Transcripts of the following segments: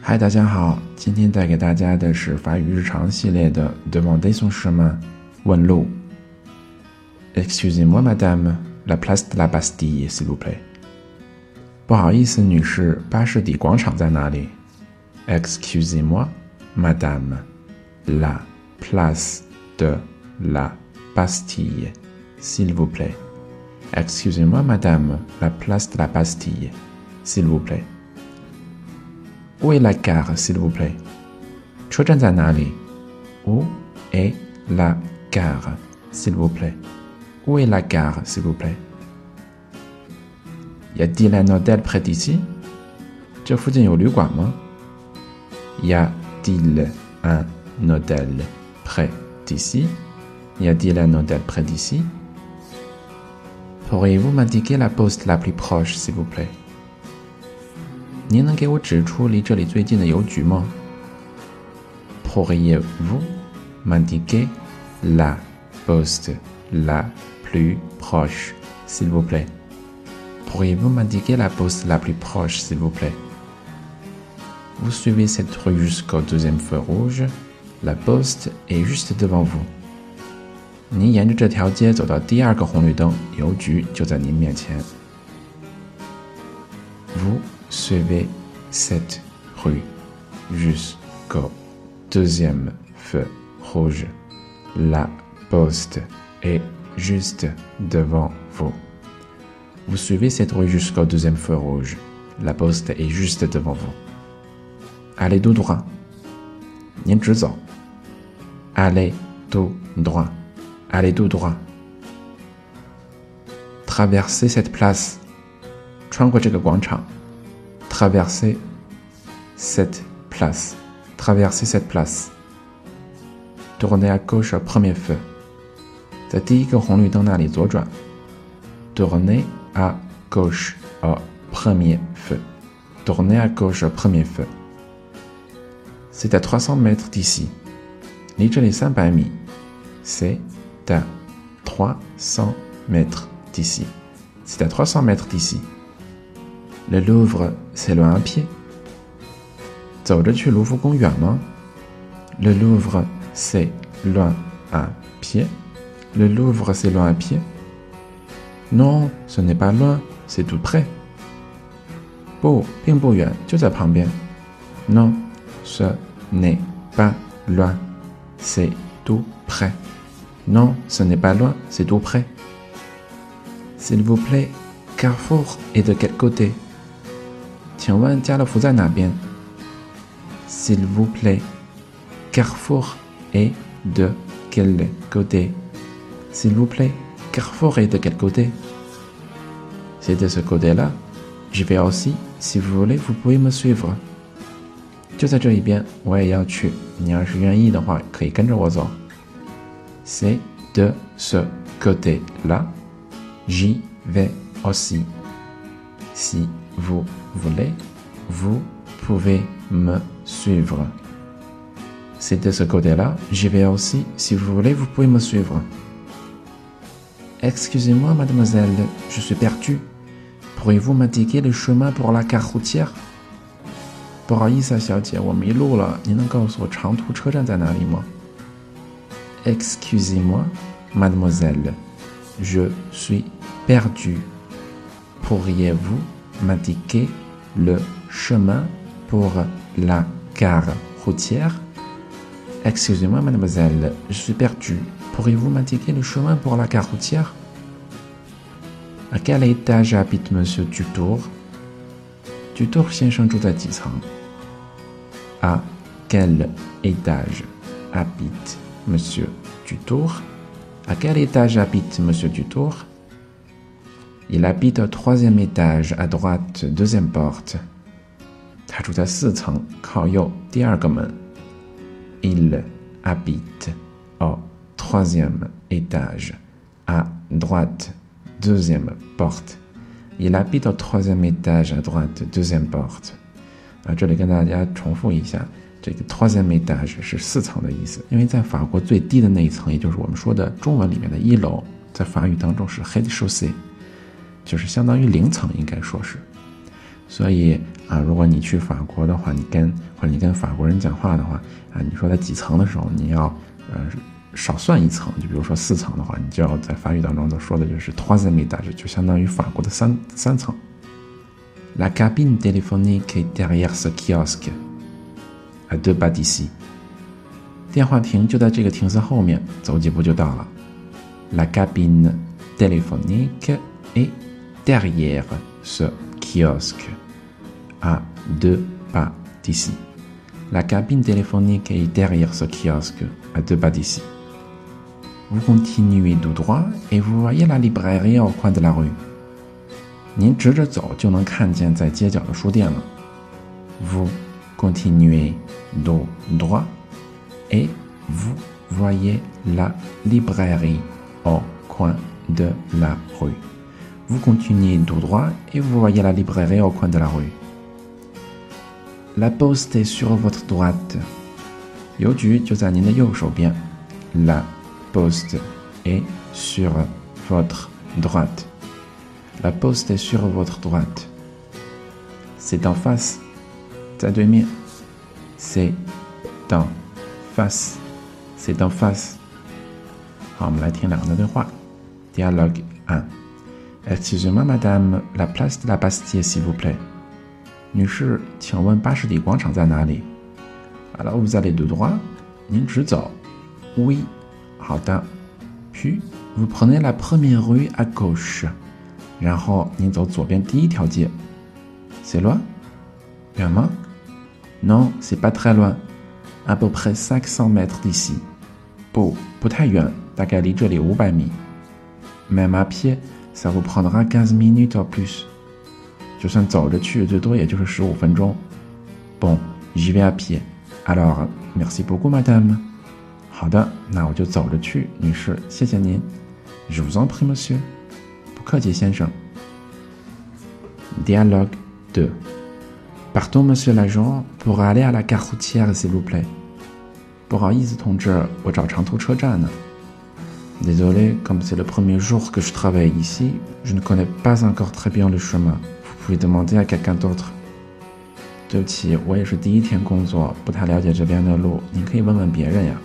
嗨，大家好，今天带给大家的是法语日常系列的 Demandez son chemin，问路。Excusez-moi, madame, la place de la Bastille, s'il vous plaît。不好意思，女士，巴士底广场在哪里？Excusez-moi, madame, la place de la Bastille, s'il vous plaît。Excusez-moi, madame, la place de la Bastille, s'il vous plaît。Où est la gare, s'il vous plaît? Où est la gare, s'il vous plaît? Où est la gare, s'il vous plaît? Y a-t-il un hôtel près d'ici? Y a-t-il un hôtel près d'ici? Y a-t-il un hôtel près d'ici? Pourriez-vous m'indiquer la poste la plus proche, s'il vous plaît? 您能给我指出离这里最近的邮局吗？Pourriez-vous m'indiquer la poste la plus proche, s'il vous plaît? Pourriez-vous m'indiquer la poste la plus proche, s'il vous plaît? Vous suivez cette rue jusqu'au deuxième feu rouge. La poste est juste devant vous. 您沿着这条街走到第二个红绿灯，邮局就在您面前。Vous suivez cette rue jusqu'au deuxième feu rouge. La poste est juste devant vous. Vous suivez cette rue jusqu'au deuxième feu rouge. La poste est juste devant vous. Allez tout droit. Allez tout droit. Allez tout droit. Traversez cette place. 穿过这个广场。traverser cette place. Traverser cette place. Tournez à gauche au premier feu. Tournez à gauche au premier feu. Tournez à gauche au premier feu. C'est à 300 mètres d'ici. C'est à 300 mètres d'ici. C'est à 300 mètres d'ici. Le Louvre, c'est loin à pied. Le Louvre, c'est loin à pied. Le Louvre, c'est loin à pied. Non, ce n'est pas loin, c'est tout près. Non, ce n'est pas loin, c'est tout près. Non, ce n'est pas loin, c'est tout près. S'il vous plaît, Carrefour est de quel côté? S'il vous plaît, Carrefour est de quel côté? S'il vous plaît, Carrefour est de quel côté? C'est de ce côté-là. Je vais aussi. Si vous voulez, vous pouvez me suivre. 就在这一边，我也要去。你要是愿意的话，可以跟着我走。C'est de ce côté-là. J'y vais aussi. Si vous voulez, vous pouvez me suivre. C'est de ce côté-là, j'y vais aussi. Si vous voulez, vous pouvez me suivre. Excusez-moi, mademoiselle, je suis perdu. Pourriez-vous m'indiquer le chemin pour la gare routière? Excusez-moi, mademoiselle, je suis perdu. Pourriez-vous m'indiquer le chemin pour la gare routière? Excusez-moi, mademoiselle, je suis perdu. Pourriez-vous m'indiquer le chemin pour la gare routière? À quel étage habite Monsieur Dutour? Dutour 先生住在几层？À quel étage habite Monsieur Dutour À quel étage habite Monsieur Dutour Il habite au troisième étage, à droite, deuxième porte. 他住在四层，靠右第二个门。Il habite au troisième étage, à droite, deuxième porte. Il habite au troisième étage, à droite, deuxième porte. 啊，这里跟大家重复一下，这个 troisième étage 是四层的意思，因为在法国最低的那一层，也就是我们说的中文里面的一楼，在法语当中是 head c h a u s s e 就是相当于零层，应该说是。所以啊，如果你去法国的话，你跟或者你跟法国人讲话的话啊，你说在几层的时候，你要呃少算一层，就比如说四层的话，你就要在法语当中说的就是 troisième étage，就相当于法国的三三层。La cabine téléphonique est derrière ce kiosque, à deux pas d'ici。电话亭就在这个亭子后面，走几步就到了。La cabine téléphonique est derrière ce kiosque à deux pas d'ici. La cabine téléphonique est derrière ce kiosque à deux pas d'ici. Vous continuez tout droit et vous voyez la librairie au coin de la rue. Vous continuez tout droit et vous voyez la librairie au coin de la rue. Vous continuez tout droit et vous voyez la librairie au coin de la rue. La poste est sur votre droite. La poste est sur votre droite. La poste est sur votre droite. C'est en face. C'est en face. C'est en face. Dialogue 1. Excusez-moi, madame, la place de la Bastille, s'il vous plaît. Alors vous allez de droit. Oui, 好的。Puis vous prenez la première rue à gauche，然后您走左边第一条街。C'est loin？远吗？Non，c'est pas très loin，à peu près cinq cents mètres d'ici。不，不太远，大概离这里五百米。Même à pied，ça vous prendra quinze minutes ou plus。就算走着去，最多也就是十五分钟。Bon, j'y vais à pied. Alors, merci beaucoup, madame. 好的，那我就走着去，女士，谢谢您。Je vous en prie, monsieur. 不客气，先生。Dialogue 2. Partons, monsieur l'agent, pour aller à la gare routière, s'il vous plaît. 不好意思，同志，我找长途车站呢。Désolé, comme c'est le premier jour que je travaille ici, je ne connais pas encore très bien le chemin. Vous pouvez demander à quelqu'un d'autre. 对不起，我也是第一天工作，不太了解这边的路，您可以问问别人呀。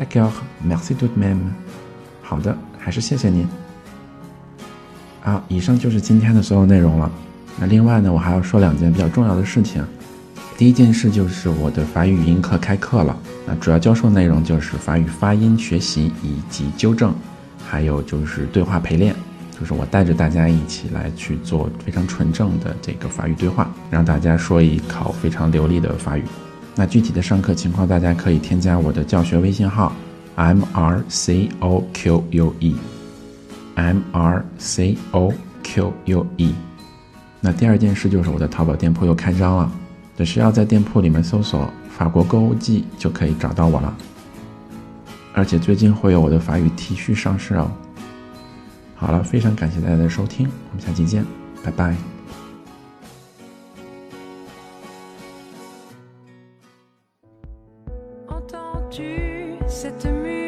D'accord, merci tout de même. 好的，还是谢谢您。好，以上就是今天的所有内容了。那另外呢，我还要说两件比较重要的事情。第一件事就是我的法语语音课开课了。那主要教授内容就是法语发音学习以及纠正，还有就是对话陪练。就是我带着大家一起来去做非常纯正的这个法语对话，让大家说一口非常流利的法语。那具体的上课情况，大家可以添加我的教学微信号 m r c o q u e m r c o q u e。那第二件事就是我的淘宝店铺又开张了，只需要在店铺里面搜索“法国购物季”就可以找到我了。而且最近会有我的法语 T 恤上市哦。好了，非常感谢大家的收听，我们下期见，拜拜。tu cette musique